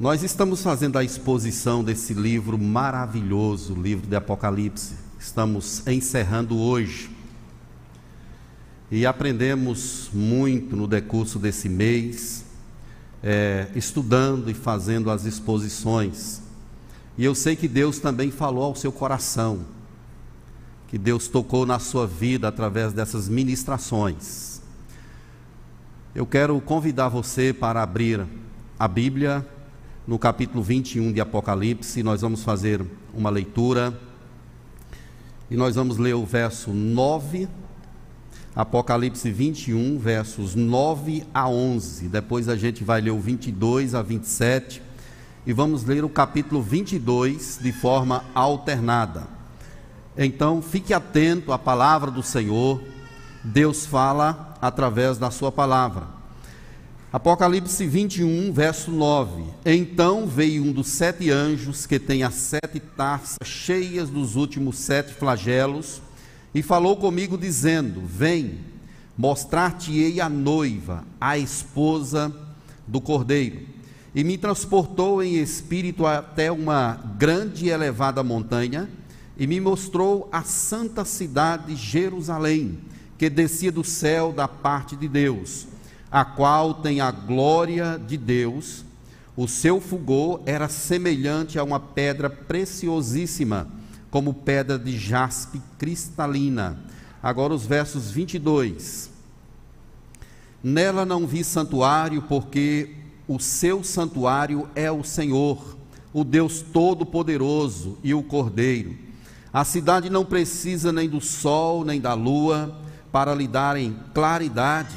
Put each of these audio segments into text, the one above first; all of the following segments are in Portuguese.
Nós estamos fazendo a exposição desse livro maravilhoso, o livro de Apocalipse. Estamos encerrando hoje. E aprendemos muito no decurso desse mês, é, estudando e fazendo as exposições. E eu sei que Deus também falou ao seu coração, que Deus tocou na sua vida através dessas ministrações. Eu quero convidar você para abrir a Bíblia no capítulo 21 de Apocalipse, nós vamos fazer uma leitura e nós vamos ler o verso 9, Apocalipse 21, versos 9 a 11. Depois a gente vai ler o 22 a 27 e vamos ler o capítulo 22 de forma alternada. Então, fique atento à palavra do Senhor. Deus fala através da sua palavra. Apocalipse 21, verso 9. Então veio um dos sete anjos que tem as sete taças cheias dos últimos sete flagelos e falou comigo, dizendo: Vem, mostrar-te-ei a noiva, a esposa do cordeiro. E me transportou em espírito até uma grande e elevada montanha e me mostrou a santa cidade Jerusalém, que descia do céu da parte de Deus a qual tem a glória de Deus. O seu fulgor era semelhante a uma pedra preciosíssima, como pedra de jaspe cristalina. Agora os versos 22. Nela não vi santuário, porque o seu santuário é o Senhor, o Deus Todo-Poderoso e o Cordeiro. A cidade não precisa nem do sol nem da lua para lhe darem claridade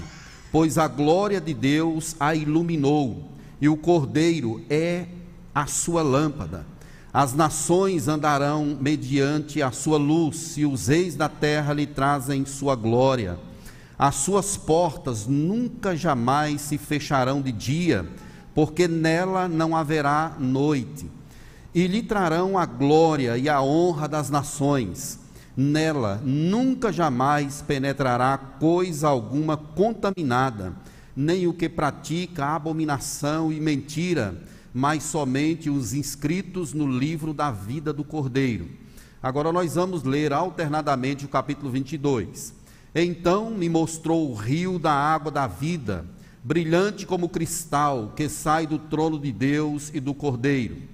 pois a glória de Deus a iluminou, e o Cordeiro é a sua lâmpada. As nações andarão mediante a sua luz, e os reis da terra lhe trazem sua glória. As suas portas nunca jamais se fecharão de dia, porque nela não haverá noite. E lhe trarão a glória e a honra das nações Nela nunca jamais penetrará coisa alguma contaminada, nem o que pratica abominação e mentira, mas somente os inscritos no livro da vida do Cordeiro. Agora nós vamos ler alternadamente o capítulo 22. Então me mostrou o rio da água da vida, brilhante como cristal, que sai do trono de Deus e do Cordeiro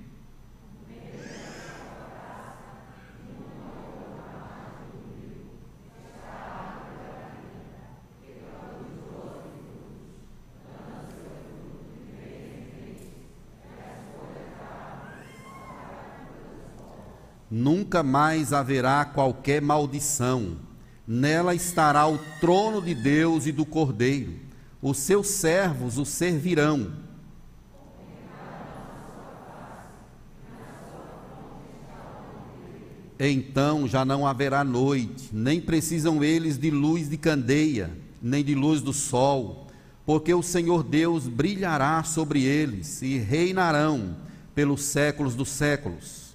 nunca mais haverá qualquer maldição. Nela estará o trono de Deus e do Cordeiro. Os seus servos o servirão. Então já não haverá noite, nem precisam eles de luz de candeia, nem de luz do sol, porque o Senhor Deus brilhará sobre eles e reinarão pelos séculos dos séculos.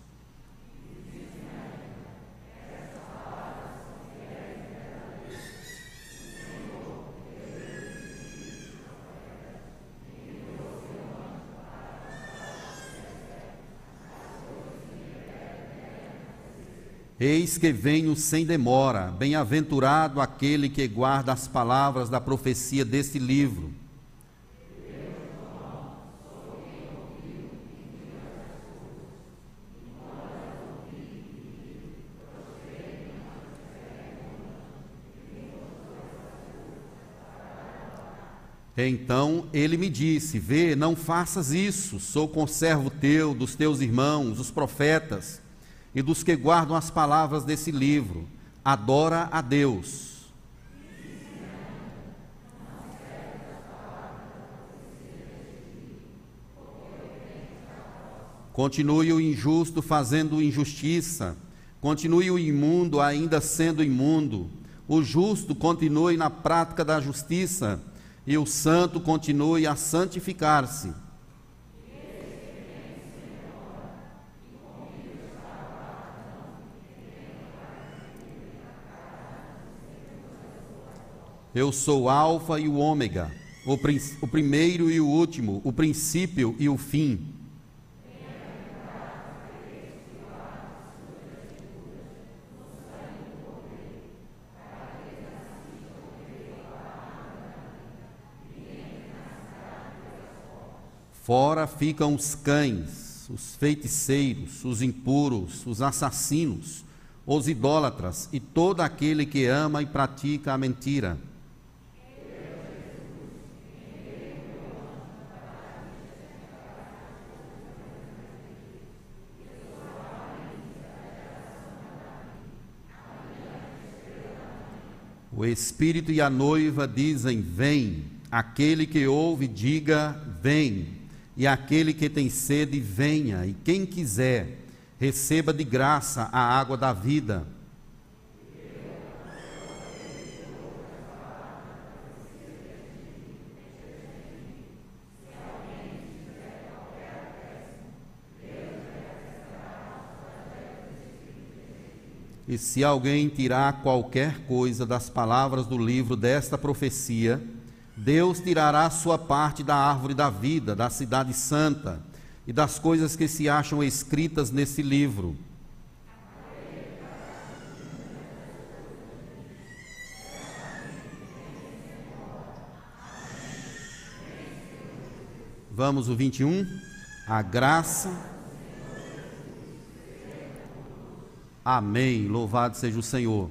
Eis que venho sem demora, bem-aventurado aquele que guarda as palavras da profecia deste livro. Então ele me disse: Vê, não faças isso, sou conservo teu, dos teus irmãos, os profetas e dos que guardam as palavras desse livro. Adora a Deus. Continue o injusto fazendo injustiça, continue o imundo ainda sendo imundo, o justo continue na prática da justiça, e o santo continue a santificar-se. Eu sou o Alfa e o Ômega, o, prim o primeiro e o último, o princípio e o fim. Fora ficam os cães, os feiticeiros, os impuros, os assassinos, os idólatras e todo aquele que ama e pratica a mentira. O Espírito e a noiva dizem: Vem. Aquele que ouve, diga: Vem. E aquele que tem sede, venha. E quem quiser, receba de graça a água da vida. E se alguém tirar qualquer coisa das palavras do livro desta profecia, Deus tirará sua parte da árvore da vida, da cidade santa e das coisas que se acham escritas nesse livro. Vamos o 21. A graça Amém. Louvado seja o Senhor.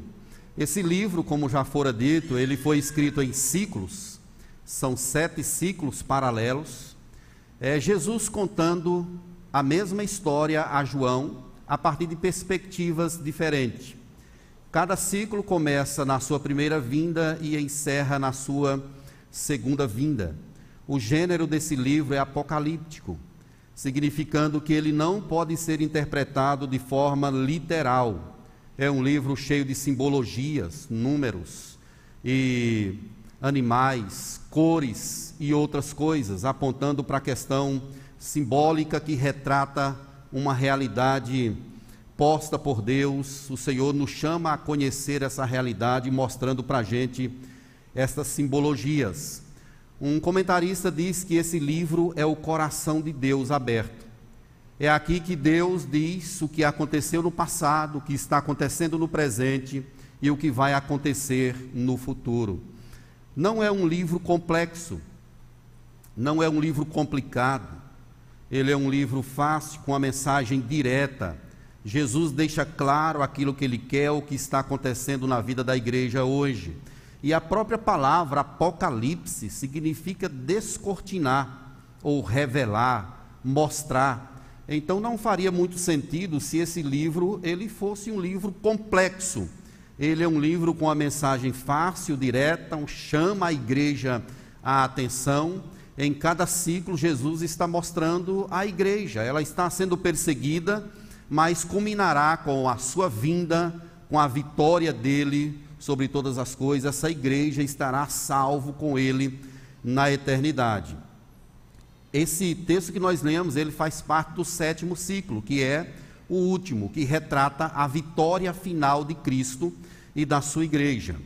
Esse livro, como já fora dito, ele foi escrito em ciclos. São sete ciclos paralelos. É Jesus contando a mesma história a João a partir de perspectivas diferentes. Cada ciclo começa na sua primeira vinda e encerra na sua segunda vinda. O gênero desse livro é apocalíptico significando que ele não pode ser interpretado de forma literal. É um livro cheio de simbologias, números e animais, cores e outras coisas, apontando para a questão simbólica que retrata uma realidade posta por Deus. O Senhor nos chama a conhecer essa realidade, mostrando para a gente estas simbologias. Um comentarista diz que esse livro é o coração de Deus aberto. É aqui que Deus diz o que aconteceu no passado, o que está acontecendo no presente e o que vai acontecer no futuro. Não é um livro complexo, não é um livro complicado, ele é um livro fácil, com a mensagem direta. Jesus deixa claro aquilo que ele quer, o que está acontecendo na vida da igreja hoje. E a própria palavra apocalipse significa descortinar ou revelar, mostrar. Então não faria muito sentido se esse livro ele fosse um livro complexo. Ele é um livro com a mensagem fácil, direta, chama a igreja a atenção. Em cada ciclo, Jesus está mostrando a igreja. Ela está sendo perseguida, mas culminará com a sua vinda, com a vitória dele sobre todas as coisas, essa igreja estará salvo com ele na eternidade. Esse texto que nós lemos, ele faz parte do sétimo ciclo, que é o último, que retrata a vitória final de Cristo e da sua igreja.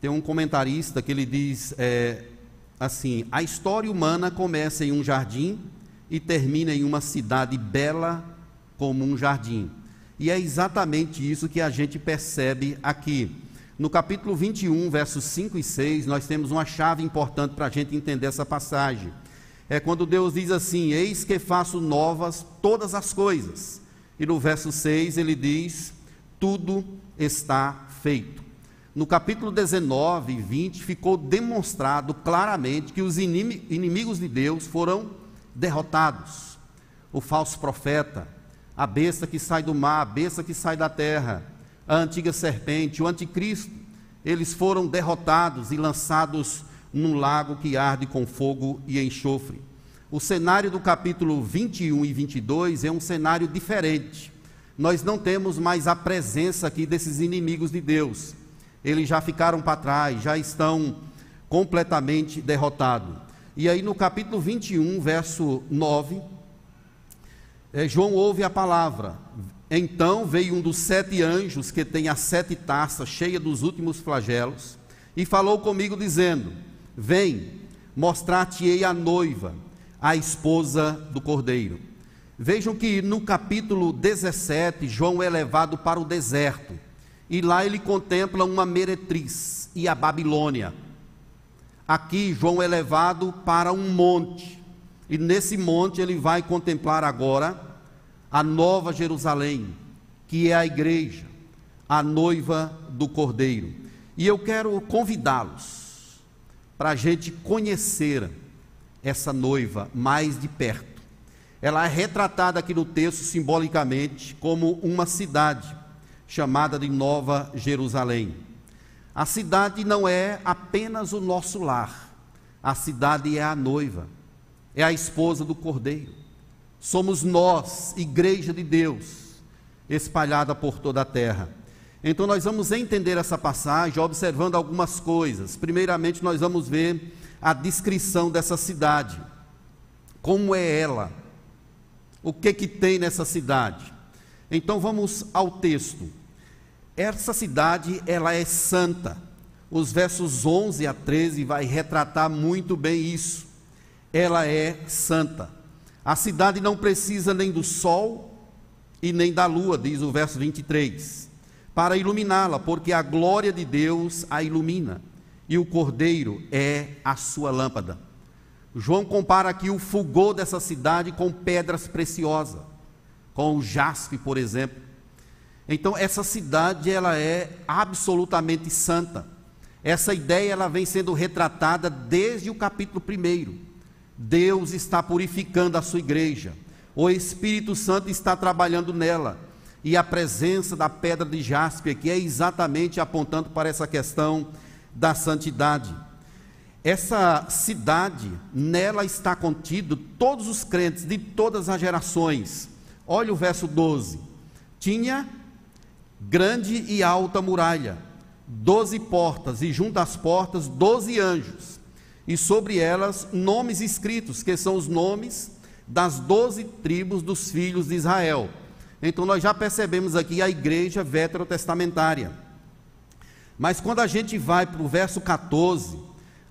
Tem um comentarista que ele diz é, assim: a história humana começa em um jardim e termina em uma cidade bela como um jardim. E é exatamente isso que a gente percebe aqui. No capítulo 21, versos 5 e 6, nós temos uma chave importante para a gente entender essa passagem. É quando Deus diz assim: Eis que faço novas todas as coisas. E no verso 6 ele diz: Tudo está feito. No capítulo 19 e 20 ficou demonstrado claramente que os inimigos de Deus foram derrotados. O falso profeta, a besta que sai do mar, a besta que sai da terra, a antiga serpente, o anticristo, eles foram derrotados e lançados num lago que arde com fogo e enxofre. O cenário do capítulo 21 e 22 é um cenário diferente. Nós não temos mais a presença aqui desses inimigos de Deus. Eles já ficaram para trás, já estão completamente derrotados. E aí no capítulo 21, verso 9, é, João ouve a palavra: então veio um dos sete anjos que tem as sete taças cheias dos últimos flagelos e falou comigo, dizendo: Vem, mostrar-te-ei a noiva, a esposa do cordeiro. Vejam que no capítulo 17, João é levado para o deserto e lá ele contempla uma meretriz e a Babilônia. Aqui, João é levado para um monte E nesse monte ele vai contemplar agora a nova Jerusalém, que é a igreja, a noiva do Cordeiro. E eu quero convidá-los para a gente conhecer essa noiva mais de perto. Ela é retratada aqui no texto simbolicamente como uma cidade chamada de Nova Jerusalém. A cidade não é apenas o nosso lar, a cidade é a noiva, é a esposa do Cordeiro. Somos nós, igreja de Deus, espalhada por toda a terra. Então nós vamos entender essa passagem observando algumas coisas. Primeiramente, nós vamos ver a descrição dessa cidade. Como é ela? O que que tem nessa cidade? Então vamos ao texto. Essa cidade, ela é santa. Os versos 11 a 13 vai retratar muito bem isso. Ela é santa. A cidade não precisa nem do sol e nem da lua, diz o verso 23, para iluminá-la, porque a glória de Deus a ilumina e o cordeiro é a sua lâmpada. João compara aqui o fulgor dessa cidade com pedras preciosas, com o jaspe, por exemplo. Então essa cidade ela é absolutamente santa. Essa ideia ela vem sendo retratada desde o capítulo 1. Deus está purificando a sua igreja. O Espírito Santo está trabalhando nela. E a presença da pedra de jaspe aqui é exatamente apontando para essa questão da santidade. Essa cidade, nela está contido todos os crentes de todas as gerações. Olha o verso 12. Tinha grande e alta muralha, doze portas, e junto às portas doze anjos, e sobre elas nomes escritos, que são os nomes das doze tribos dos filhos de Israel. Então nós já percebemos aqui a igreja veterotestamentária. Mas quando a gente vai para o verso 14,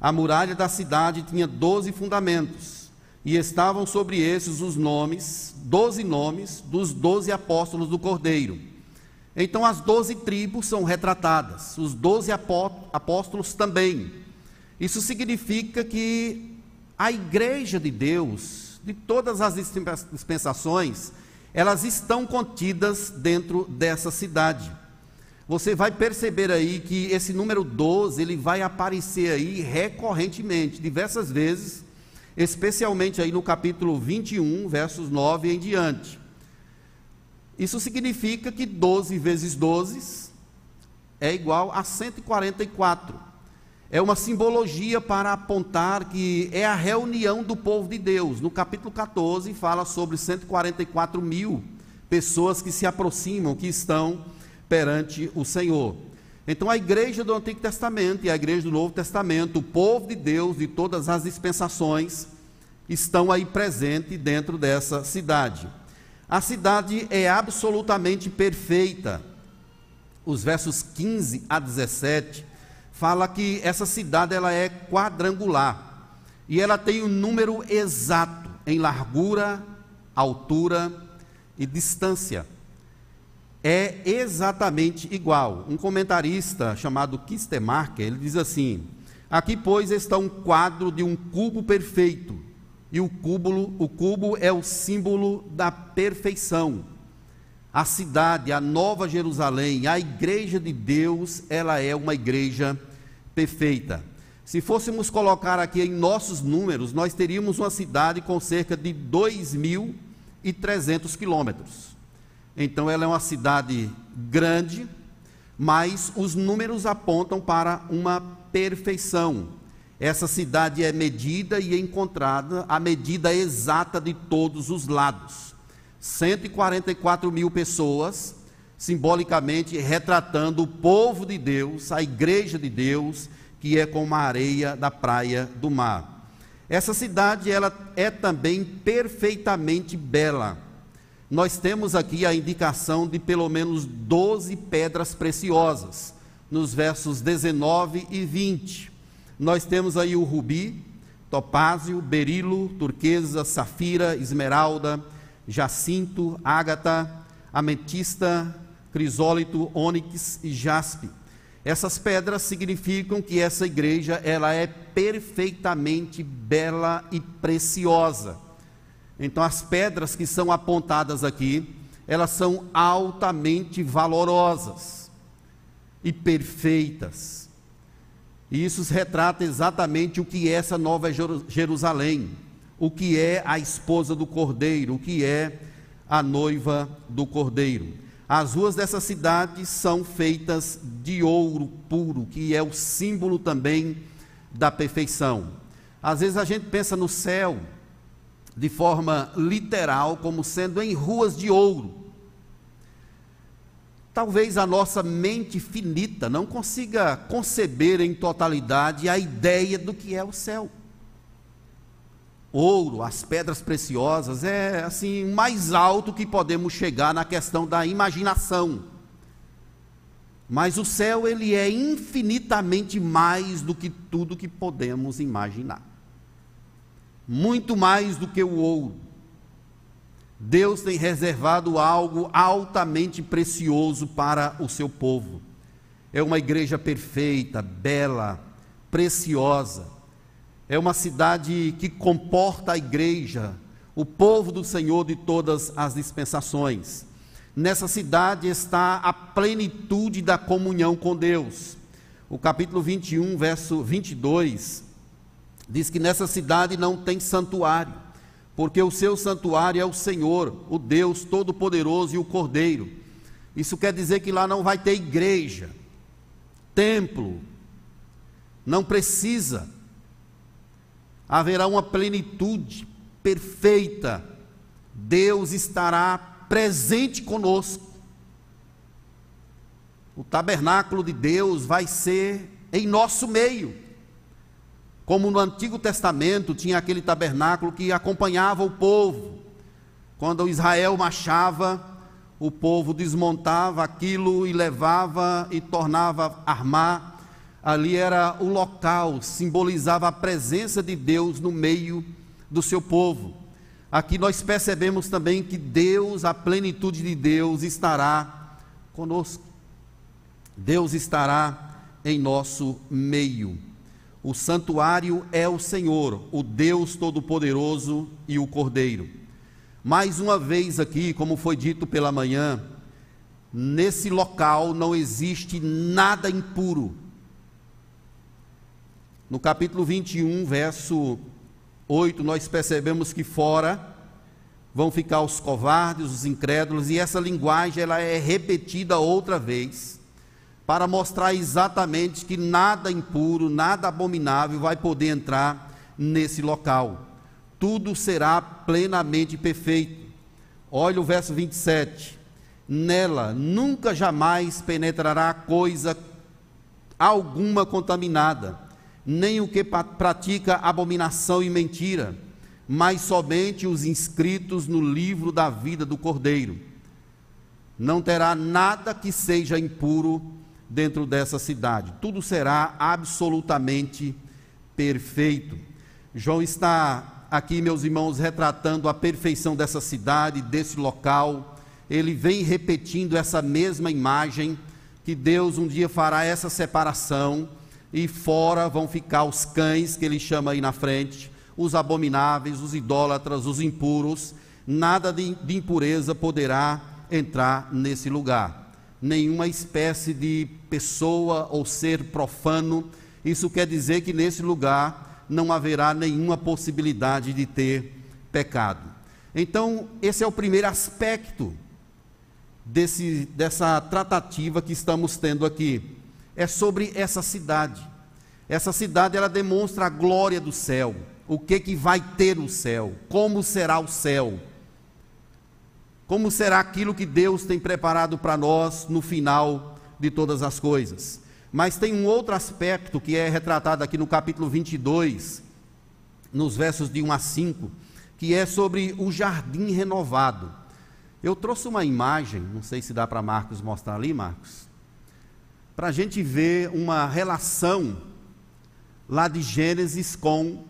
a muralha da cidade tinha doze fundamentos, e estavam sobre esses os nomes, doze nomes, dos doze apóstolos do Cordeiro. Então as doze tribos são retratadas, os doze apóstolos também. Isso significa que a igreja de Deus, de todas as dispensações, elas estão contidas dentro dessa cidade. Você vai perceber aí que esse número 12, ele vai aparecer aí recorrentemente, diversas vezes, especialmente aí no capítulo 21, versos 9 em diante. Isso significa que 12 vezes 12 é igual a 144. É uma simbologia para apontar que é a reunião do povo de Deus. No capítulo 14 fala sobre 144 mil pessoas que se aproximam, que estão perante o Senhor. Então a igreja do Antigo Testamento e a igreja do Novo Testamento, o povo de Deus de todas as dispensações, estão aí presentes dentro dessa cidade. A cidade é absolutamente perfeita. Os versos 15 a 17 fala que essa cidade ela é quadrangular e ela tem um número exato em largura, altura e distância. É exatamente igual. Um comentarista chamado Kistemarker, ele diz assim: Aqui, pois, está um quadro de um cubo perfeito, e o cubo, o cubo é o símbolo da perfeição. A cidade, a Nova Jerusalém, a igreja de Deus, ela é uma igreja perfeita. Se fôssemos colocar aqui em nossos números, nós teríamos uma cidade com cerca de 2.300 quilômetros. Então, ela é uma cidade grande, mas os números apontam para uma perfeição. Essa cidade é medida e encontrada a medida exata de todos os lados. 144 mil pessoas, simbolicamente retratando o povo de Deus, a igreja de Deus, que é como a areia da praia do mar. Essa cidade ela é também perfeitamente bela. Nós temos aqui a indicação de pelo menos 12 pedras preciosas, nos versos 19 e 20. Nós temos aí o rubi, topázio, berilo, turquesa, safira, esmeralda, jacinto, ágata, ametista, crisólito, ônix e jaspe. Essas pedras significam que essa igreja ela é perfeitamente bela e preciosa. Então, as pedras que são apontadas aqui, elas são altamente valorosas e perfeitas. E isso retrata exatamente o que é essa nova Jerusalém, o que é a esposa do cordeiro, o que é a noiva do cordeiro. As ruas dessa cidade são feitas de ouro puro, que é o símbolo também da perfeição. Às vezes a gente pensa no céu de forma literal, como sendo em ruas de ouro. Talvez a nossa mente finita não consiga conceber em totalidade a ideia do que é o céu. Ouro, as pedras preciosas, é assim, mais alto que podemos chegar na questão da imaginação. Mas o céu, ele é infinitamente mais do que tudo que podemos imaginar. Muito mais do que o ouro. Deus tem reservado algo altamente precioso para o seu povo. É uma igreja perfeita, bela, preciosa. É uma cidade que comporta a igreja, o povo do Senhor de todas as dispensações. Nessa cidade está a plenitude da comunhão com Deus. O capítulo 21, verso 22, diz que nessa cidade não tem santuário, porque o seu santuário é o Senhor, o Deus Todo-Poderoso e o Cordeiro. Isso quer dizer que lá não vai ter igreja, templo, não precisa. Haverá uma plenitude perfeita. Deus estará presente conosco. O tabernáculo de Deus vai ser em nosso meio. Como no Antigo Testamento tinha aquele tabernáculo que acompanhava o povo. Quando Israel marchava, o povo desmontava aquilo e levava e tornava a armar. Ali era o local, simbolizava a presença de Deus no meio do seu povo. Aqui nós percebemos também que Deus, a plenitude de Deus, estará conosco. Deus estará em nosso meio. O santuário é o Senhor, o Deus Todo-Poderoso e o Cordeiro. Mais uma vez aqui, como foi dito pela manhã, nesse local não existe nada impuro. No capítulo 21, verso 8, nós percebemos que fora vão ficar os covardes, os incrédulos, e essa linguagem ela é repetida outra vez para mostrar exatamente que nada impuro, nada abominável vai poder entrar nesse local. Tudo será plenamente perfeito. Olha o verso 27. Nela nunca jamais penetrará coisa alguma contaminada nem o que pratica abominação e mentira, mas somente os inscritos no livro da vida do Cordeiro. Não terá nada que seja impuro dentro dessa cidade, tudo será absolutamente perfeito. João está aqui, meus irmãos, retratando a perfeição dessa cidade, desse local. Ele vem repetindo essa mesma imagem que Deus um dia fará essa separação e fora vão ficar os cães, que ele chama aí na frente, os abomináveis, os idólatras, os impuros, nada de, de impureza poderá entrar nesse lugar. Nenhuma espécie de pessoa ou ser profano, isso quer dizer que nesse lugar não haverá nenhuma possibilidade de ter pecado. Então, esse é o primeiro aspecto desse, dessa tratativa que estamos tendo aqui é sobre essa cidade. Essa cidade ela demonstra a glória do céu, o que que vai ter no céu, como será o céu. Como será aquilo que Deus tem preparado para nós no final de todas as coisas? Mas tem um outro aspecto que é retratado aqui no capítulo 22, nos versos de 1 a 5, que é sobre o jardim renovado. Eu trouxe uma imagem, não sei se dá para Marcos mostrar ali, Marcos para a gente ver uma relação lá de Gênesis com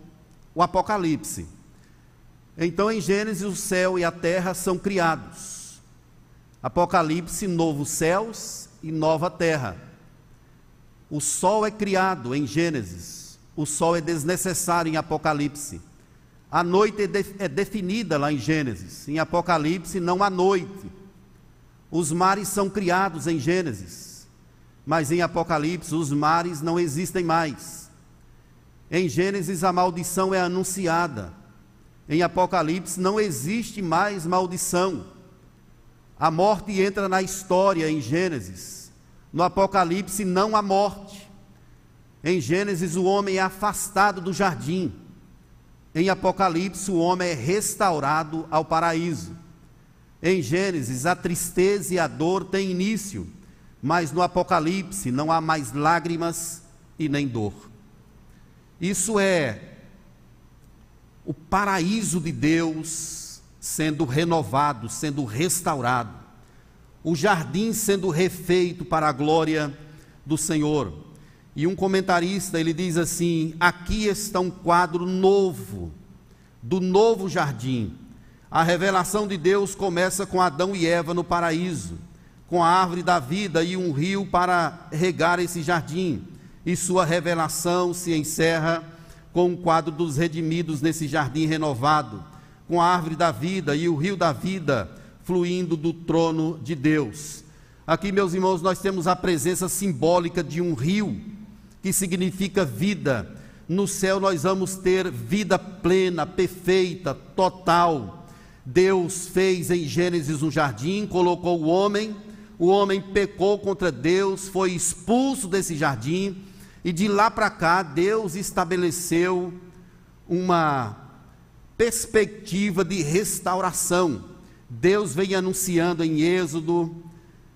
o Apocalipse. Então, em Gênesis, o céu e a terra são criados. Apocalipse, novos céus e nova terra. O sol é criado em Gênesis, o sol é desnecessário em Apocalipse. A noite é, é definida lá em Gênesis, em Apocalipse não há noite. Os mares são criados em Gênesis, mas em Apocalipse os mares não existem mais. Em Gênesis a maldição é anunciada, em Apocalipse não existe mais maldição. A morte entra na história em Gênesis, no Apocalipse não há morte. Em Gênesis o homem é afastado do jardim. Em Apocalipse, o homem é restaurado ao paraíso. Em Gênesis, a tristeza e a dor têm início, mas no Apocalipse não há mais lágrimas e nem dor. Isso é o paraíso de Deus sendo renovado, sendo restaurado, o jardim sendo refeito para a glória do Senhor. E um comentarista, ele diz assim: aqui está um quadro novo, do novo jardim. A revelação de Deus começa com Adão e Eva no paraíso, com a árvore da vida e um rio para regar esse jardim. E sua revelação se encerra com o quadro dos redimidos nesse jardim renovado, com a árvore da vida e o rio da vida fluindo do trono de Deus. Aqui, meus irmãos, nós temos a presença simbólica de um rio que significa vida. No céu nós vamos ter vida plena, perfeita, total. Deus fez em Gênesis um jardim, colocou o homem, o homem pecou contra Deus, foi expulso desse jardim, e de lá para cá Deus estabeleceu uma perspectiva de restauração. Deus vem anunciando em Êxodo,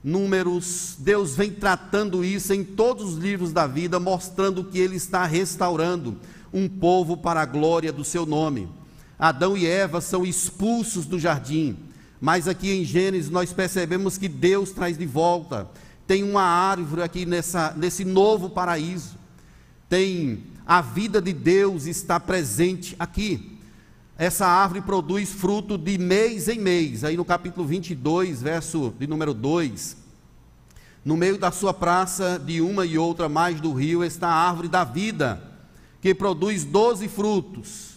Números, Deus vem tratando isso em todos os livros da vida, mostrando que Ele está restaurando um povo para a glória do seu nome. Adão e Eva são expulsos do jardim, mas aqui em Gênesis nós percebemos que Deus traz de volta. Tem uma árvore aqui nessa, nesse novo paraíso, tem a vida de Deus está presente aqui essa árvore produz fruto de mês em mês. Aí no capítulo 22, verso de número 2, no meio da sua praça, de uma e outra mais do rio, está a árvore da vida, que produz doze frutos,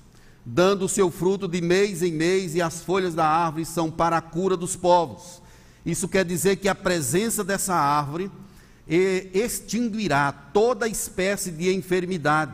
dando o seu fruto de mês em mês, e as folhas da árvore são para a cura dos povos. Isso quer dizer que a presença dessa árvore extinguirá toda espécie de enfermidade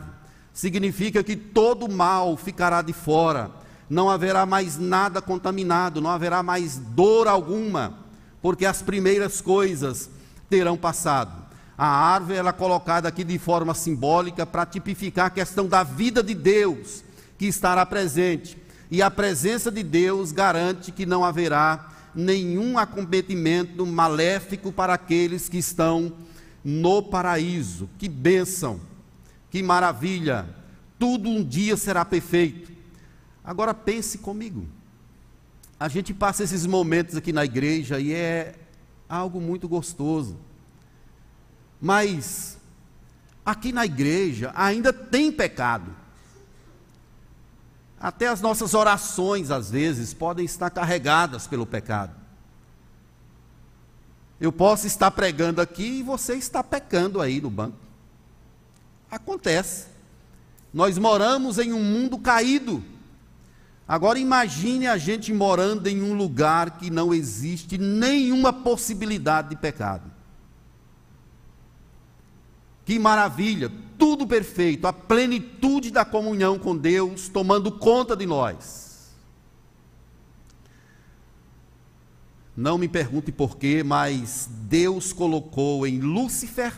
significa que todo mal ficará de fora, não haverá mais nada contaminado, não haverá mais dor alguma, porque as primeiras coisas terão passado. A árvore ela é colocada aqui de forma simbólica para tipificar a questão da vida de Deus que estará presente. E a presença de Deus garante que não haverá nenhum acometimento maléfico para aqueles que estão no paraíso. Que bênção! que maravilha, tudo um dia será perfeito. Agora pense comigo. A gente passa esses momentos aqui na igreja e é algo muito gostoso. Mas aqui na igreja ainda tem pecado. Até as nossas orações, às vezes, podem estar carregadas pelo pecado. Eu posso estar pregando aqui e você está pecando aí no banco. Acontece. Nós moramos em um mundo caído. Agora imagine a gente morando em um lugar que não existe nenhuma possibilidade de pecado. Que maravilha, tudo perfeito, a plenitude da comunhão com Deus tomando conta de nós. Não me pergunte porquê, mas Deus colocou em Lúcifer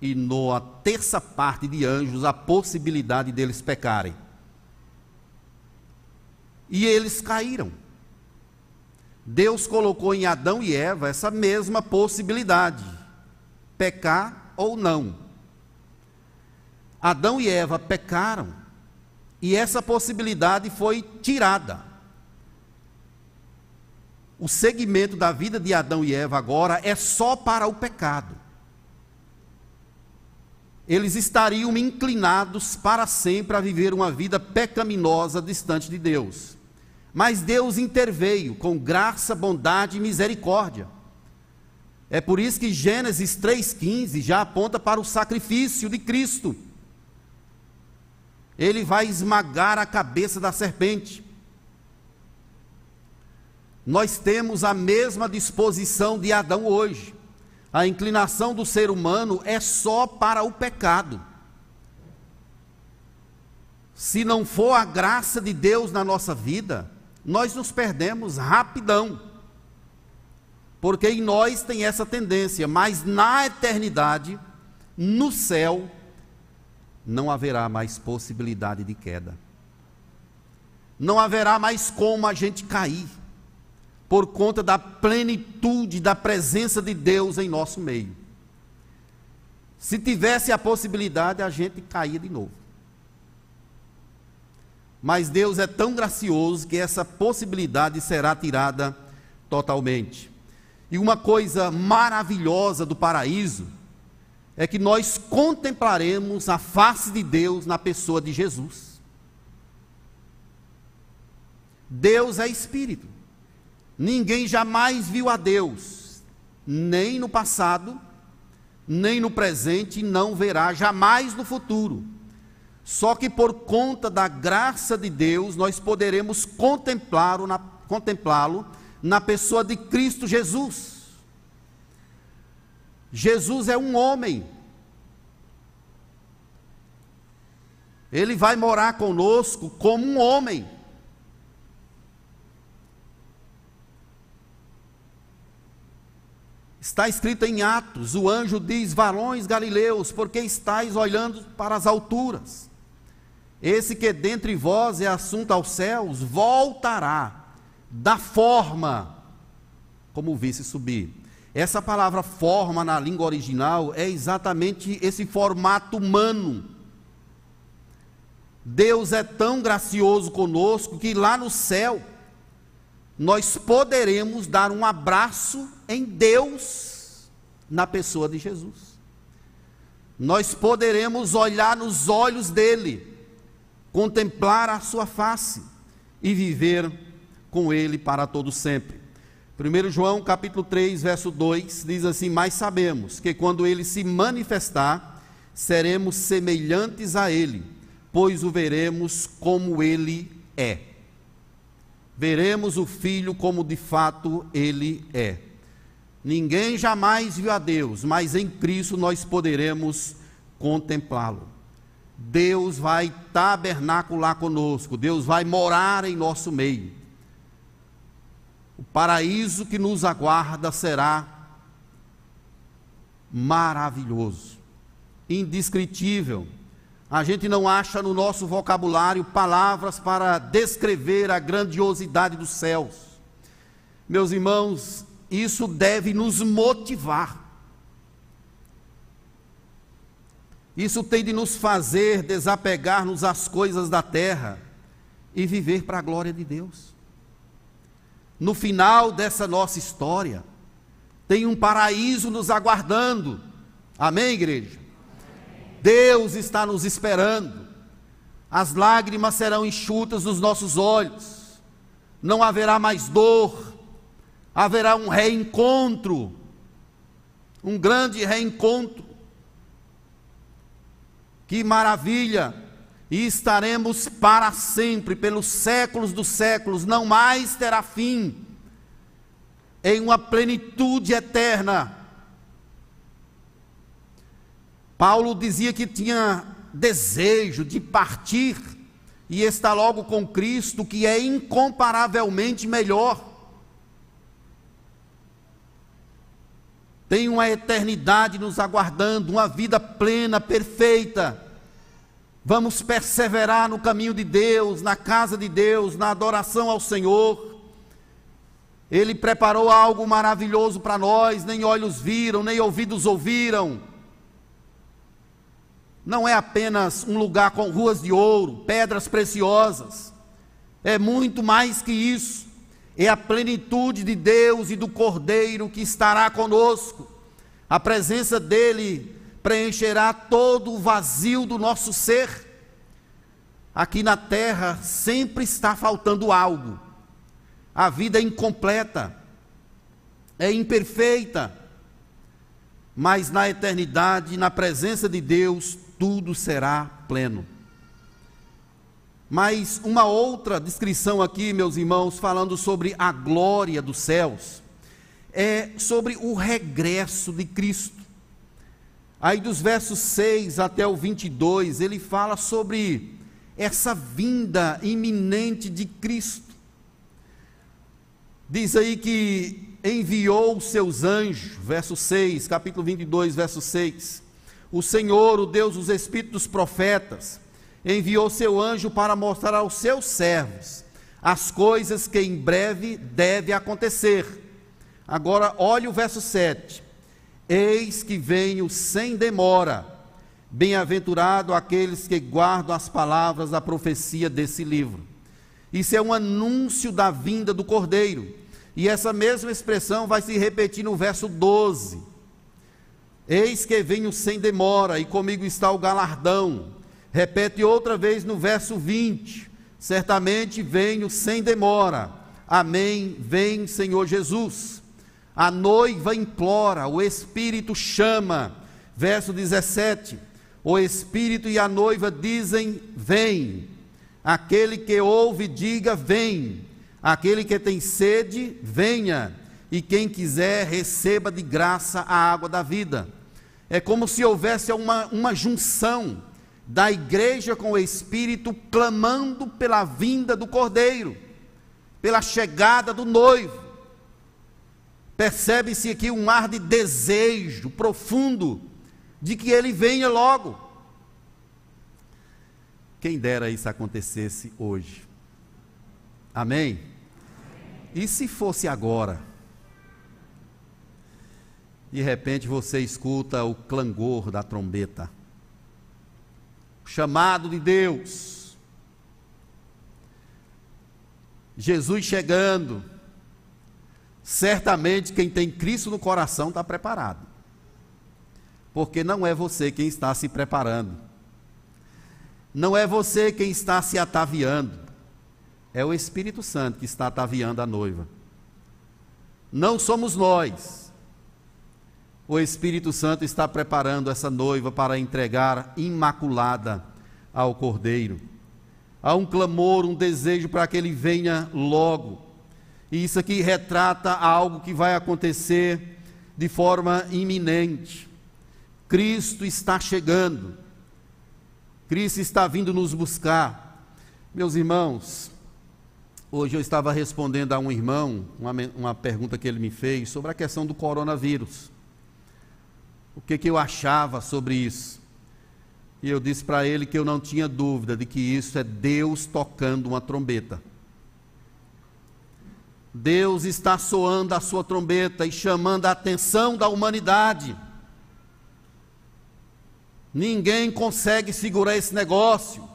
e na terça parte de anjos a possibilidade deles pecarem. E eles caíram. Deus colocou em Adão e Eva essa mesma possibilidade: pecar ou não. Adão e Eva pecaram e essa possibilidade foi tirada. O segmento da vida de Adão e Eva agora é só para o pecado eles estariam inclinados para sempre a viver uma vida pecaminosa distante de Deus. Mas Deus interveio com graça, bondade e misericórdia. É por isso que Gênesis 3,15 já aponta para o sacrifício de Cristo. Ele vai esmagar a cabeça da serpente. Nós temos a mesma disposição de Adão hoje. A inclinação do ser humano é só para o pecado. Se não for a graça de Deus na nossa vida, nós nos perdemos rapidão. Porque em nós tem essa tendência, mas na eternidade, no céu, não haverá mais possibilidade de queda. Não haverá mais como a gente cair por conta da plenitude da presença de Deus em nosso meio. Se tivesse a possibilidade, a gente caía de novo. Mas Deus é tão gracioso que essa possibilidade será tirada totalmente. E uma coisa maravilhosa do paraíso é que nós contemplaremos a face de Deus na pessoa de Jesus. Deus é espírito. Ninguém jamais viu a Deus, nem no passado, nem no presente, e não verá jamais no futuro. Só que por conta da graça de Deus, nós poderemos contemplá-lo na, contemplá na pessoa de Cristo Jesus. Jesus é um homem. Ele vai morar conosco como um homem. Está escrito em Atos: o anjo diz: Varões galileus, por que estáis olhando para as alturas? Esse que dentre vós é assunto aos céus, voltará da forma como visse subir. Essa palavra forma na língua original é exatamente esse formato humano. Deus é tão gracioso conosco que lá no céu, nós poderemos dar um abraço em Deus na pessoa de Jesus. Nós poderemos olhar nos olhos dele, contemplar a sua face e viver com ele para todo sempre. 1 João capítulo 3, verso 2 diz assim: "Mas sabemos que quando ele se manifestar, seremos semelhantes a ele, pois o veremos como ele é." veremos o Filho como de fato ele é. Ninguém jamais viu a Deus, mas em Cristo nós poderemos contemplá-lo. Deus vai tabernacular conosco, Deus vai morar em nosso meio. O paraíso que nos aguarda será maravilhoso, indescritível a gente não acha no nosso vocabulário palavras para descrever a grandiosidade dos céus. Meus irmãos, isso deve nos motivar. Isso tem de nos fazer desapegar-nos às coisas da terra e viver para a glória de Deus. No final dessa nossa história, tem um paraíso nos aguardando. Amém, igreja? Deus está nos esperando. As lágrimas serão enxutas dos nossos olhos. Não haverá mais dor. Haverá um reencontro. Um grande reencontro. Que maravilha! E estaremos para sempre, pelos séculos dos séculos, não mais terá fim, em uma plenitude eterna Paulo dizia que tinha desejo de partir e estar logo com Cristo, que é incomparavelmente melhor. Tem uma eternidade nos aguardando, uma vida plena, perfeita. Vamos perseverar no caminho de Deus, na casa de Deus, na adoração ao Senhor. Ele preparou algo maravilhoso para nós, nem olhos viram, nem ouvidos ouviram não é apenas um lugar com ruas de ouro, pedras preciosas, é muito mais que isso. É a plenitude de Deus e do Cordeiro que estará conosco. A presença dele preencherá todo o vazio do nosso ser. Aqui na terra sempre está faltando algo. A vida é incompleta, é imperfeita, mas na eternidade, na presença de Deus, tudo será pleno. Mas uma outra descrição aqui, meus irmãos, falando sobre a glória dos céus, é sobre o regresso de Cristo. Aí dos versos 6 até o 22, ele fala sobre essa vinda iminente de Cristo. Diz aí que enviou seus anjos, verso 6, capítulo 22, verso 6. O Senhor, o Deus dos espíritos profetas, enviou seu anjo para mostrar aos seus servos as coisas que em breve deve acontecer. Agora, olhe o verso 7. Eis que venho sem demora. Bem-aventurado aqueles que guardam as palavras da profecia desse livro. Isso é um anúncio da vinda do Cordeiro. E essa mesma expressão vai se repetir no verso 12. Eis que venho sem demora, e comigo está o galardão. Repete outra vez no verso 20: Certamente venho sem demora. Amém. Vem, Senhor Jesus. A noiva implora, o Espírito chama. Verso 17: O Espírito e a noiva dizem: Vem. Aquele que ouve, diga: Vem. Aquele que tem sede, venha. E quem quiser, receba de graça a água da vida. É como se houvesse uma, uma junção da igreja com o Espírito, clamando pela vinda do Cordeiro, pela chegada do noivo. Percebe-se aqui um ar de desejo profundo de que ele venha logo. Quem dera isso acontecesse hoje. Amém? E se fosse agora? De repente você escuta o clangor da trombeta chamado de Deus. Jesus chegando, certamente quem tem Cristo no coração está preparado, porque não é você quem está se preparando, não é você quem está se ataviando, é o Espírito Santo que está ataviando a noiva, não somos nós. O Espírito Santo está preparando essa noiva para entregar imaculada ao Cordeiro. Há um clamor, um desejo para que ele venha logo. E isso aqui retrata algo que vai acontecer de forma iminente. Cristo está chegando. Cristo está vindo nos buscar. Meus irmãos, hoje eu estava respondendo a um irmão uma, uma pergunta que ele me fez sobre a questão do coronavírus o que, que eu achava sobre isso. E eu disse para ele que eu não tinha dúvida de que isso é Deus tocando uma trombeta. Deus está soando a sua trombeta e chamando a atenção da humanidade. Ninguém consegue segurar esse negócio.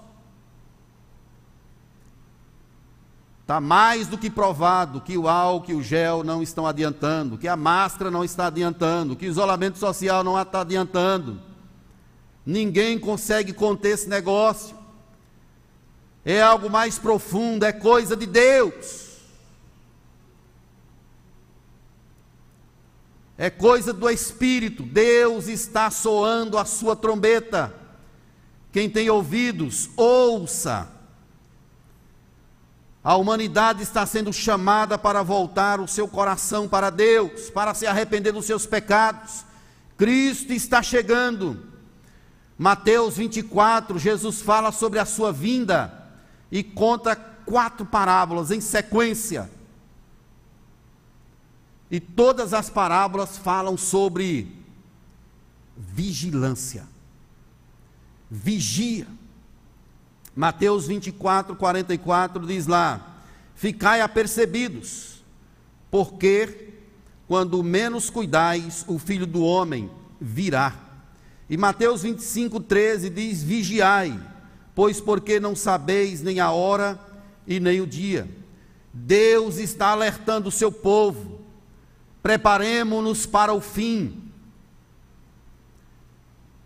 Está mais do que provado que o álcool e o gel não estão adiantando, que a máscara não está adiantando, que o isolamento social não está adiantando. Ninguém consegue conter esse negócio. É algo mais profundo, é coisa de Deus. É coisa do Espírito. Deus está soando a sua trombeta. Quem tem ouvidos, ouça. A humanidade está sendo chamada para voltar o seu coração para Deus, para se arrepender dos seus pecados. Cristo está chegando. Mateus 24, Jesus fala sobre a sua vinda e conta quatro parábolas em sequência. E todas as parábolas falam sobre vigilância. Vigia. Mateus 24, 44 diz lá: Ficai apercebidos, porque quando menos cuidais, o filho do homem virá. E Mateus 25, 13 diz: Vigiai, pois porque não sabeis nem a hora e nem o dia. Deus está alertando o seu povo. Preparemos-nos para o fim.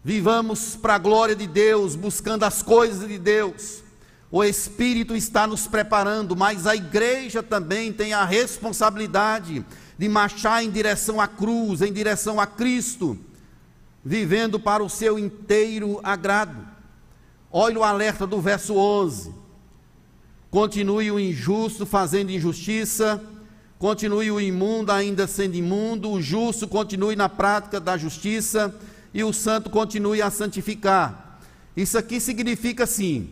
Vivamos para a glória de Deus, buscando as coisas de Deus. O Espírito está nos preparando, mas a igreja também tem a responsabilidade de marchar em direção à cruz, em direção a Cristo, vivendo para o seu inteiro agrado. Olha o alerta do verso 11: continue o injusto fazendo injustiça, continue o imundo ainda sendo imundo, o justo continue na prática da justiça e o santo continue a santificar. Isso aqui significa assim: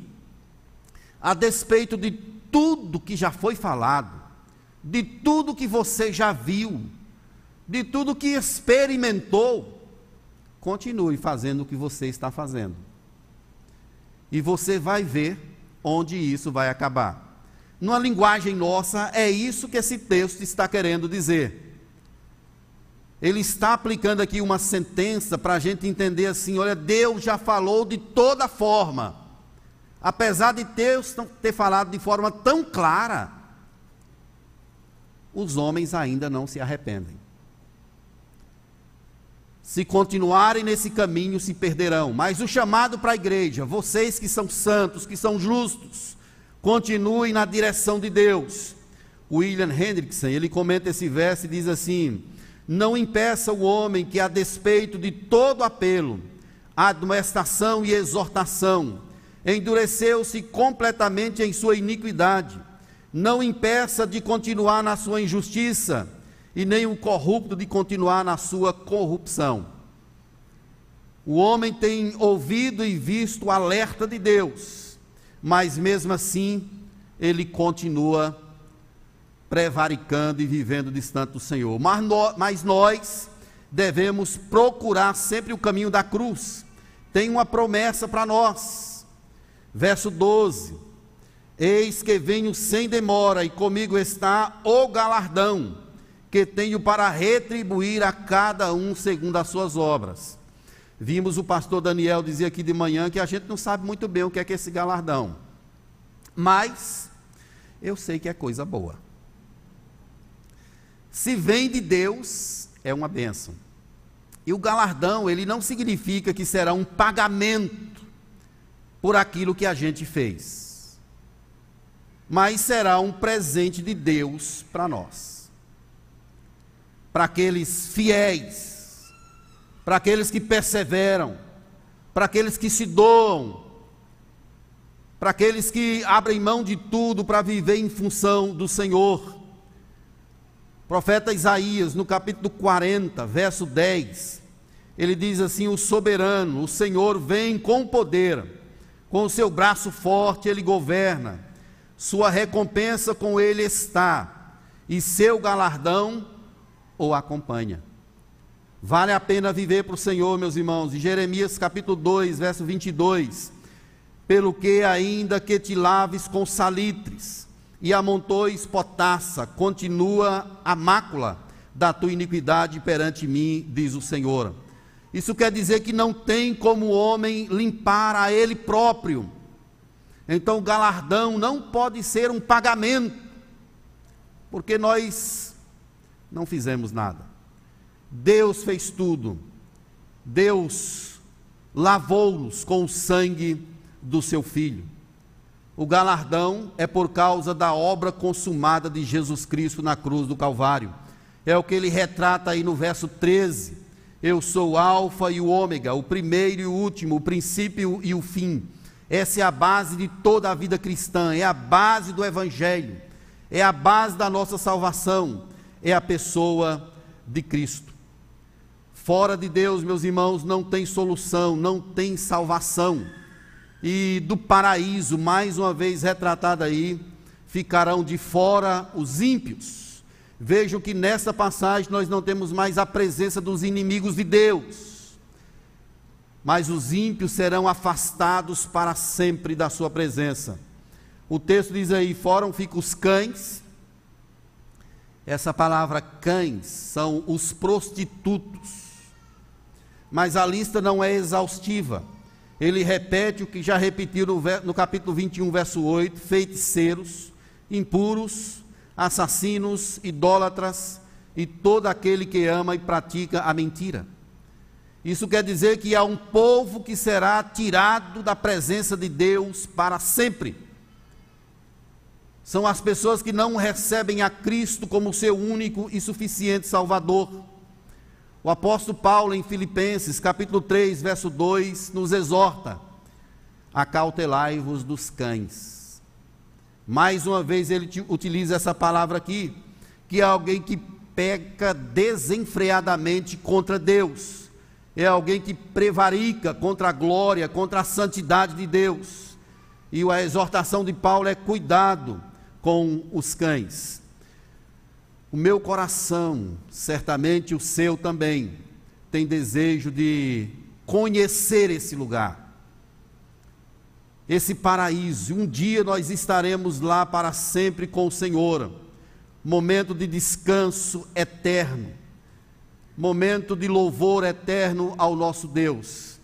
a despeito de tudo que já foi falado, de tudo que você já viu, de tudo que experimentou, continue fazendo o que você está fazendo. E você vai ver onde isso vai acabar. Numa linguagem nossa, é isso que esse texto está querendo dizer. Ele está aplicando aqui uma sentença para a gente entender assim: olha, Deus já falou de toda forma. Apesar de Deus ter falado de forma tão clara, os homens ainda não se arrependem. Se continuarem nesse caminho, se perderão. Mas o chamado para a igreja, vocês que são santos, que são justos, continuem na direção de Deus. William Hendrickson, ele comenta esse verso e diz assim: Não impeça o homem que, a despeito de todo apelo, admoestação e exortação, endureceu-se completamente em sua iniquidade não impeça de continuar na sua injustiça, e nem o corrupto de continuar na sua corrupção. O homem tem ouvido e visto o alerta de Deus, mas mesmo assim ele continua prevaricando e vivendo distante do Senhor. Mas, no, mas nós devemos procurar sempre o caminho da cruz. Tem uma promessa para nós. Verso 12 Eis que venho sem demora, e comigo está o galardão, que tenho para retribuir a cada um segundo as suas obras. Vimos o pastor Daniel dizer aqui de manhã que a gente não sabe muito bem o que é que é esse galardão. Mas eu sei que é coisa boa. Se vem de Deus, é uma bênção. E o galardão, ele não significa que será um pagamento por aquilo que a gente fez mas será um presente de Deus para nós. Para aqueles fiéis, para aqueles que perseveram, para aqueles que se doam, para aqueles que abrem mão de tudo para viver em função do Senhor. O profeta Isaías, no capítulo 40, verso 10, ele diz assim: O soberano, o Senhor, vem com poder, com o seu braço forte ele governa sua recompensa com ele está, e seu galardão o acompanha. Vale a pena viver para o Senhor, meus irmãos. Em Jeremias capítulo 2, verso 22. Pelo que ainda que te laves com salitres e amontoes potassa, continua a mácula da tua iniquidade perante mim, diz o Senhor. Isso quer dizer que não tem como o homem limpar a ele próprio então o galardão não pode ser um pagamento, porque nós não fizemos nada. Deus fez tudo. Deus lavou-nos com o sangue do seu filho. O galardão é por causa da obra consumada de Jesus Cristo na cruz do Calvário. É o que ele retrata aí no verso 13. Eu sou o Alfa e o Ômega, o primeiro e o último, o princípio e o fim essa é a base de toda a vida cristã, é a base do Evangelho, é a base da nossa salvação, é a pessoa de Cristo. Fora de Deus, meus irmãos, não tem solução, não tem salvação. E do paraíso, mais uma vez retratado aí, ficarão de fora os ímpios. Vejam que nessa passagem nós não temos mais a presença dos inimigos de Deus mas os ímpios serão afastados para sempre da sua presença. O texto diz aí: foram ficam os cães. Essa palavra cães são os prostitutos. Mas a lista não é exaustiva. Ele repete o que já repetiu no, no capítulo 21, verso 8: feiticeiros, impuros, assassinos, idólatras e todo aquele que ama e pratica a mentira. Isso quer dizer que há um povo que será tirado da presença de Deus para sempre. São as pessoas que não recebem a Cristo como seu único e suficiente Salvador. O apóstolo Paulo, em Filipenses, capítulo 3, verso 2, nos exorta: acautelai-vos dos cães. Mais uma vez ele utiliza essa palavra aqui, que é alguém que peca desenfreadamente contra Deus. É alguém que prevarica contra a glória, contra a santidade de Deus. E a exortação de Paulo é cuidado com os cães. O meu coração, certamente o seu também, tem desejo de conhecer esse lugar, esse paraíso. Um dia nós estaremos lá para sempre com o Senhor. Momento de descanso eterno, momento de louvor eterno ao nosso Deus.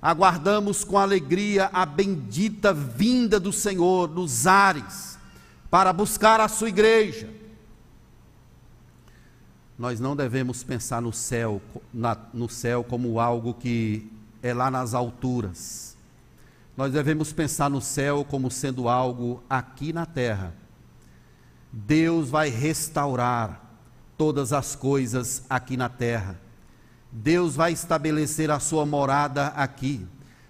Aguardamos com alegria a bendita vinda do Senhor nos ares para buscar a sua igreja nós não devemos pensar no céu, na, no céu como algo que é lá nas alturas. Nós devemos pensar no céu como sendo algo aqui na terra. Deus vai restaurar todas as coisas aqui na terra. Deus vai estabelecer a sua morada aqui.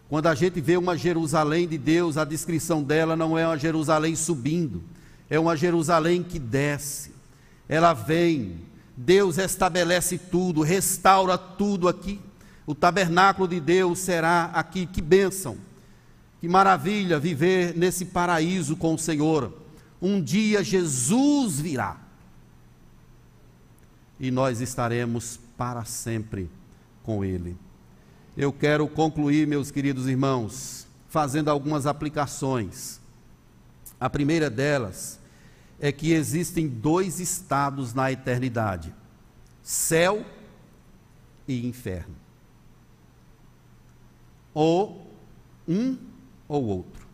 Quando a gente vê uma Jerusalém de Deus, a descrição dela não é uma Jerusalém subindo, é uma Jerusalém que desce. Ela vem, Deus estabelece tudo, restaura tudo aqui. O tabernáculo de Deus será aqui. Que bênção, que maravilha viver nesse paraíso com o Senhor. Um dia Jesus virá e nós estaremos para sempre com Ele. Eu quero concluir, meus queridos irmãos, fazendo algumas aplicações. A primeira delas é que existem dois estados na eternidade: céu e inferno. Ou um ou outro.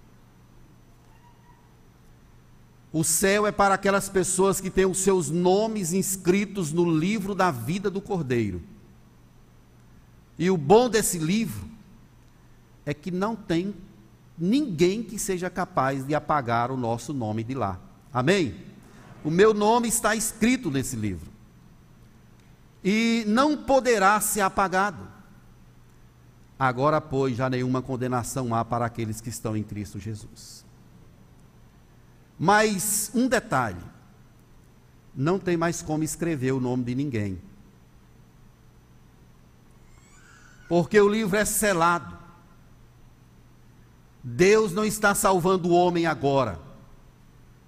O céu é para aquelas pessoas que têm os seus nomes inscritos no livro da vida do Cordeiro. E o bom desse livro é que não tem ninguém que seja capaz de apagar o nosso nome de lá. Amém? O meu nome está escrito nesse livro. E não poderá ser apagado. Agora, pois, já nenhuma condenação há para aqueles que estão em Cristo Jesus. Mas um detalhe: não tem mais como escrever o nome de ninguém. Porque o livro é selado. Deus não está salvando o homem agora.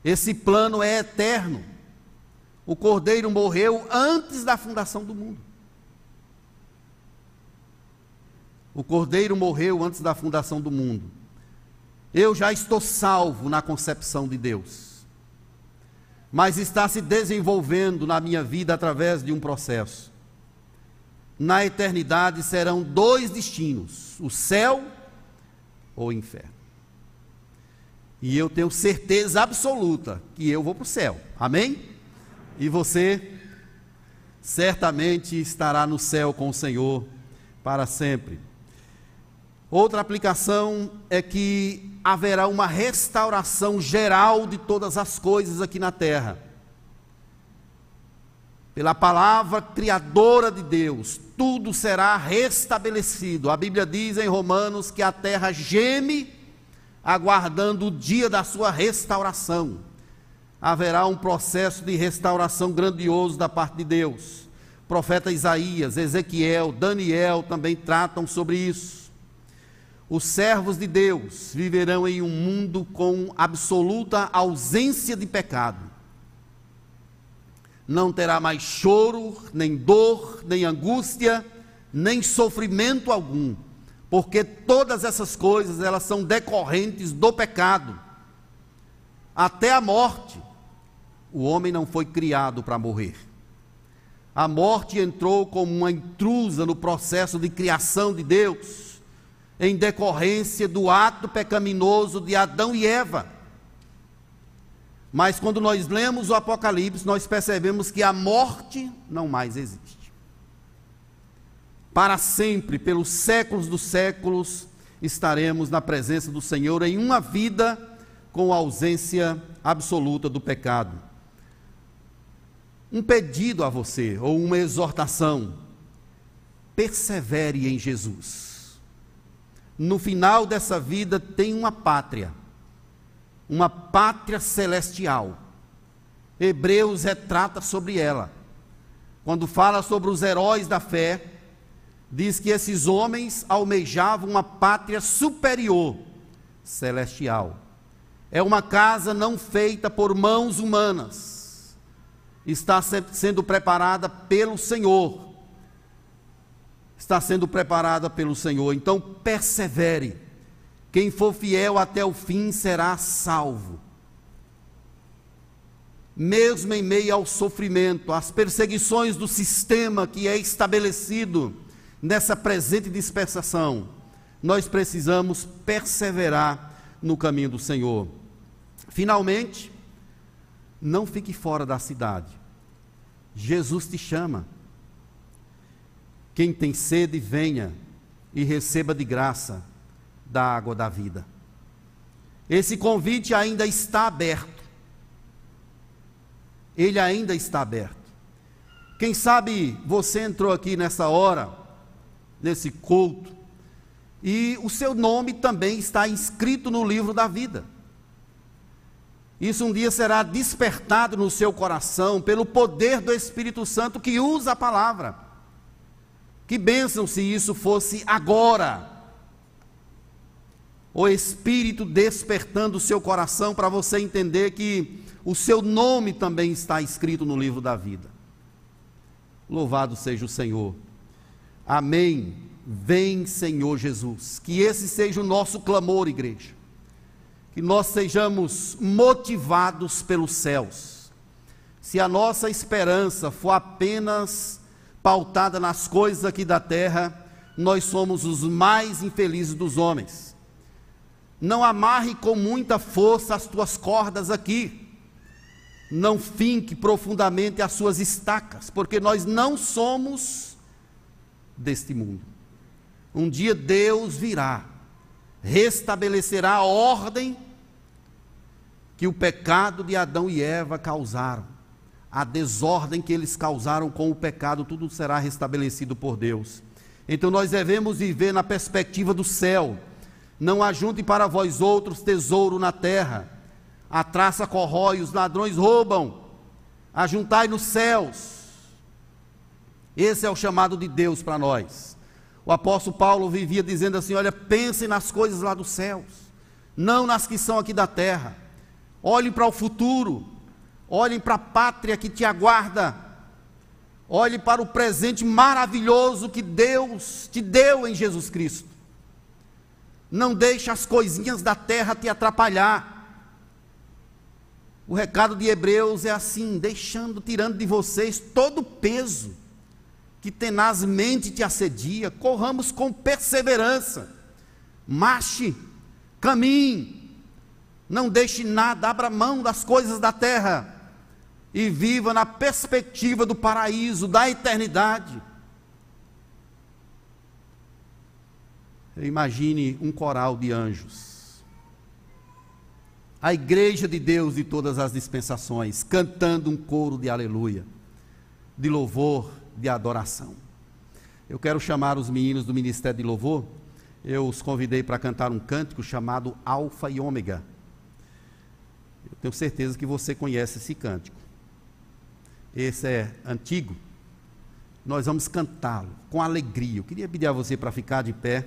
Esse plano é eterno. O cordeiro morreu antes da fundação do mundo. O cordeiro morreu antes da fundação do mundo. Eu já estou salvo na concepção de Deus. Mas está se desenvolvendo na minha vida através de um processo. Na eternidade serão dois destinos: o céu ou o inferno. E eu tenho certeza absoluta que eu vou para o céu. Amém? E você certamente estará no céu com o Senhor para sempre. Outra aplicação é que haverá uma restauração geral de todas as coisas aqui na terra. Pela palavra criadora de Deus, tudo será restabelecido. A Bíblia diz em Romanos que a terra geme aguardando o dia da sua restauração. Haverá um processo de restauração grandioso da parte de Deus. profeta Isaías, Ezequiel, Daniel também tratam sobre isso. Os servos de Deus viverão em um mundo com absoluta ausência de pecado. Não terá mais choro, nem dor, nem angústia, nem sofrimento algum porque todas essas coisas elas são decorrentes do pecado. Até a morte, o homem não foi criado para morrer. A morte entrou como uma intrusa no processo de criação de Deus, em decorrência do ato pecaminoso de Adão e Eva. Mas quando nós lemos o Apocalipse, nós percebemos que a morte não mais existe para sempre, pelos séculos dos séculos, estaremos na presença do Senhor em uma vida com ausência absoluta do pecado. Um pedido a você, ou uma exortação: persevere em Jesus. No final dessa vida tem uma pátria. uma pátria celestial. Hebreus retrata sobre ela. Quando fala sobre os heróis da fé, diz que esses homens almejavam uma pátria superior, celestial. É uma casa não feita por mãos humanas, está sendo preparada pelo Senhor. Está sendo preparada pelo Senhor, então persevere. Quem for fiel até o fim será salvo. Mesmo em meio ao sofrimento, às perseguições do sistema que é estabelecido, nessa presente dispensação, nós precisamos perseverar no caminho do Senhor. Finalmente, não fique fora da cidade. Jesus te chama. Quem tem sede, venha e receba de graça da água da vida. Esse convite ainda está aberto. Ele ainda está aberto. Quem sabe você entrou aqui nessa hora nesse culto. E o seu nome também está inscrito no livro da vida. Isso um dia será despertado no seu coração pelo poder do Espírito Santo que usa a palavra. Que bênção se isso fosse agora. O Espírito despertando o seu coração para você entender que o seu nome também está escrito no livro da vida. Louvado seja o Senhor. Amém. Vem, Senhor Jesus. Que esse seja o nosso clamor, igreja. Que nós sejamos motivados pelos céus. Se a nossa esperança for apenas pautada nas coisas aqui da terra, nós somos os mais infelizes dos homens. Não amarre com muita força as tuas cordas aqui. Não finque profundamente as suas estacas, porque nós não somos deste mundo. Um dia Deus virá, restabelecerá a ordem que o pecado de Adão e Eva causaram, a desordem que eles causaram com o pecado, tudo será restabelecido por Deus. Então nós devemos viver na perspectiva do céu. Não ajunte para vós outros tesouro na terra. A traça corrói, os ladrões roubam. Ajuntai nos céus esse é o chamado de Deus para nós. O apóstolo Paulo vivia dizendo assim: olha, pensem nas coisas lá dos céus, não nas que são aqui da terra. Olhem para o futuro, olhem para a pátria que te aguarda, olhe para o presente maravilhoso que Deus te deu em Jesus Cristo. Não deixe as coisinhas da terra te atrapalhar. O recado de Hebreus é assim: deixando, tirando de vocês todo o peso que tenazmente te assedia, corramos com perseverança, marche, caminhe, não deixe nada, abra mão das coisas da terra e viva na perspectiva do paraíso, da eternidade. Imagine um coral de anjos, a igreja de Deus de todas as dispensações, cantando um coro de aleluia, de louvor, de adoração. Eu quero chamar os meninos do Ministério de Louvor, eu os convidei para cantar um cântico chamado Alfa e Ômega. Eu tenho certeza que você conhece esse cântico. Esse é antigo. Nós vamos cantá-lo com alegria. Eu queria pedir a você para ficar de pé.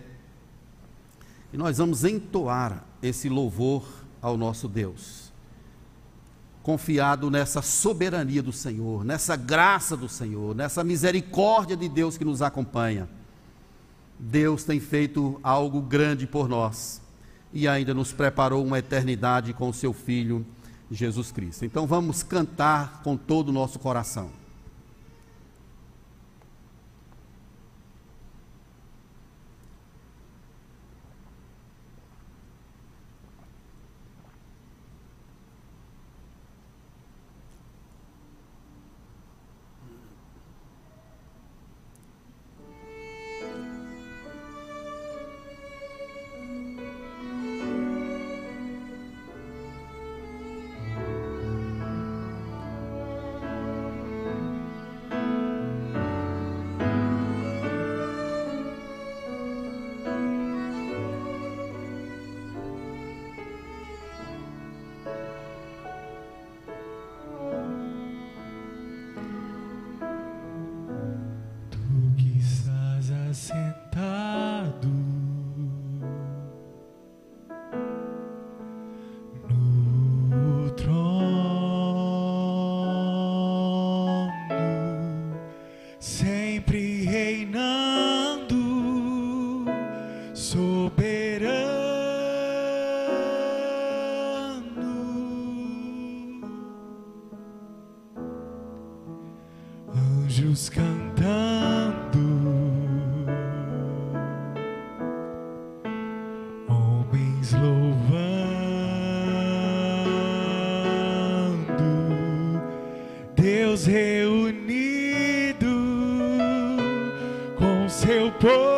E nós vamos entoar esse louvor ao nosso Deus confiado nessa soberania do Senhor, nessa graça do Senhor, nessa misericórdia de Deus que nos acompanha. Deus tem feito algo grande por nós e ainda nos preparou uma eternidade com o seu Filho Jesus Cristo. Então vamos cantar com todo o nosso coração. Louvando Deus reunido com seu povo.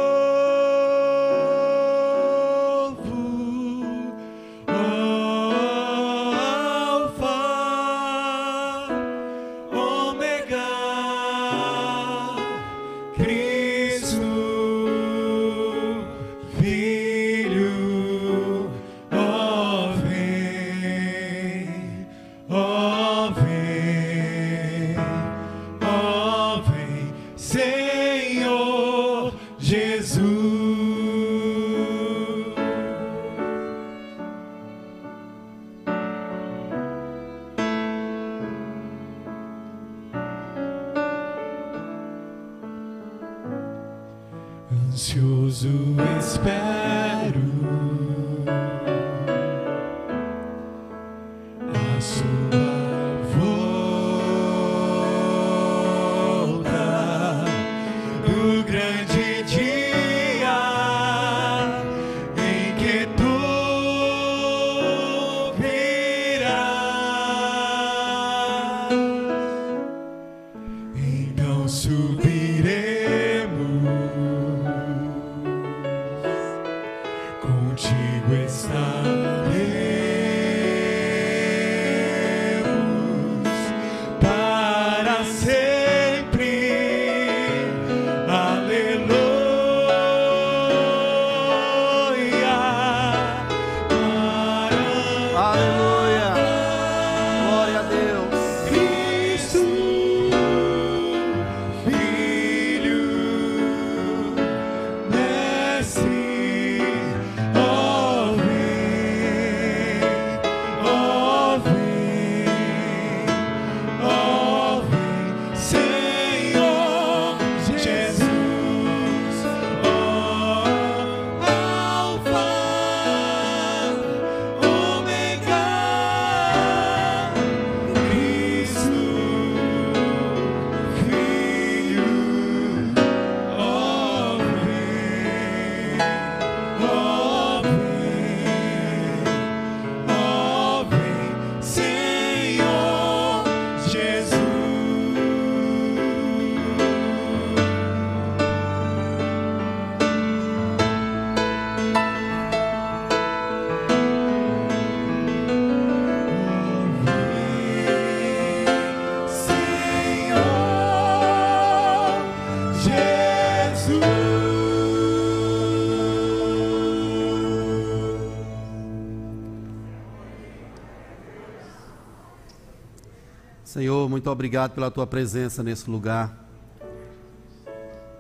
Senhor, muito obrigado pela tua presença nesse lugar.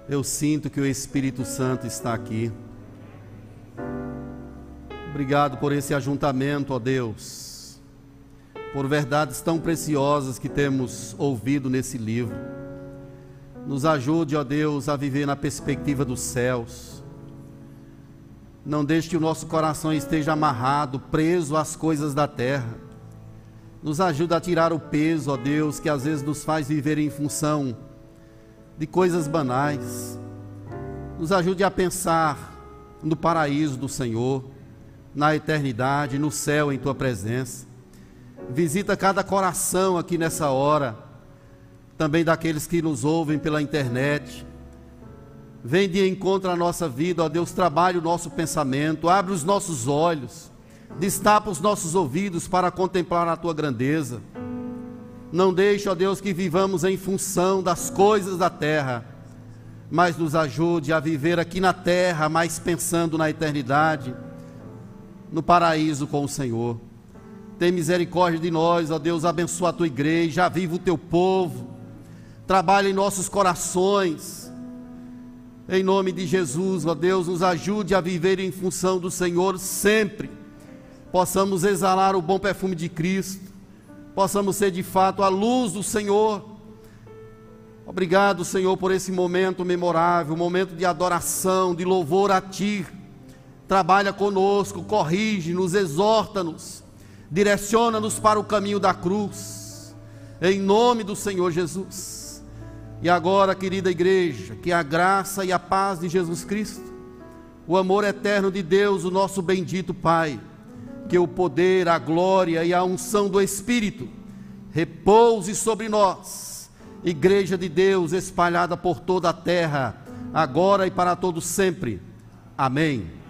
Eu sinto que o Espírito Santo está aqui. Obrigado por esse ajuntamento, ó Deus, por verdades tão preciosas que temos ouvido nesse livro. Nos ajude, ó Deus, a viver na perspectiva dos céus. Não deixe que o nosso coração esteja amarrado, preso às coisas da terra. Nos ajuda a tirar o peso, ó Deus, que às vezes nos faz viver em função de coisas banais. Nos ajude a pensar no paraíso do Senhor, na eternidade, no céu em tua presença. Visita cada coração aqui nessa hora, também daqueles que nos ouvem pela internet. Vem de encontro à nossa vida, ó Deus, trabalhe o nosso pensamento, abre os nossos olhos, destapa os nossos ouvidos para contemplar a tua grandeza. Não deixe, ó Deus, que vivamos em função das coisas da terra, mas nos ajude a viver aqui na terra, mas pensando na eternidade, no paraíso com o Senhor. Tem misericórdia de nós, ó Deus, abençoa a tua igreja, aviva o teu povo, trabalha em nossos corações. Em nome de Jesus, ó Deus, nos ajude a viver em função do Senhor sempre. Possamos exalar o bom perfume de Cristo, possamos ser de fato a luz do Senhor. Obrigado, Senhor, por esse momento memorável, momento de adoração, de louvor a Ti. Trabalha conosco, corrige-nos, exorta-nos, direciona-nos para o caminho da cruz. Em nome do Senhor Jesus. E agora, querida igreja, que a graça e a paz de Jesus Cristo, o amor eterno de Deus, o nosso bendito Pai, que o poder, a glória e a unção do Espírito repouse sobre nós, igreja de Deus espalhada por toda a terra, agora e para todos sempre. Amém.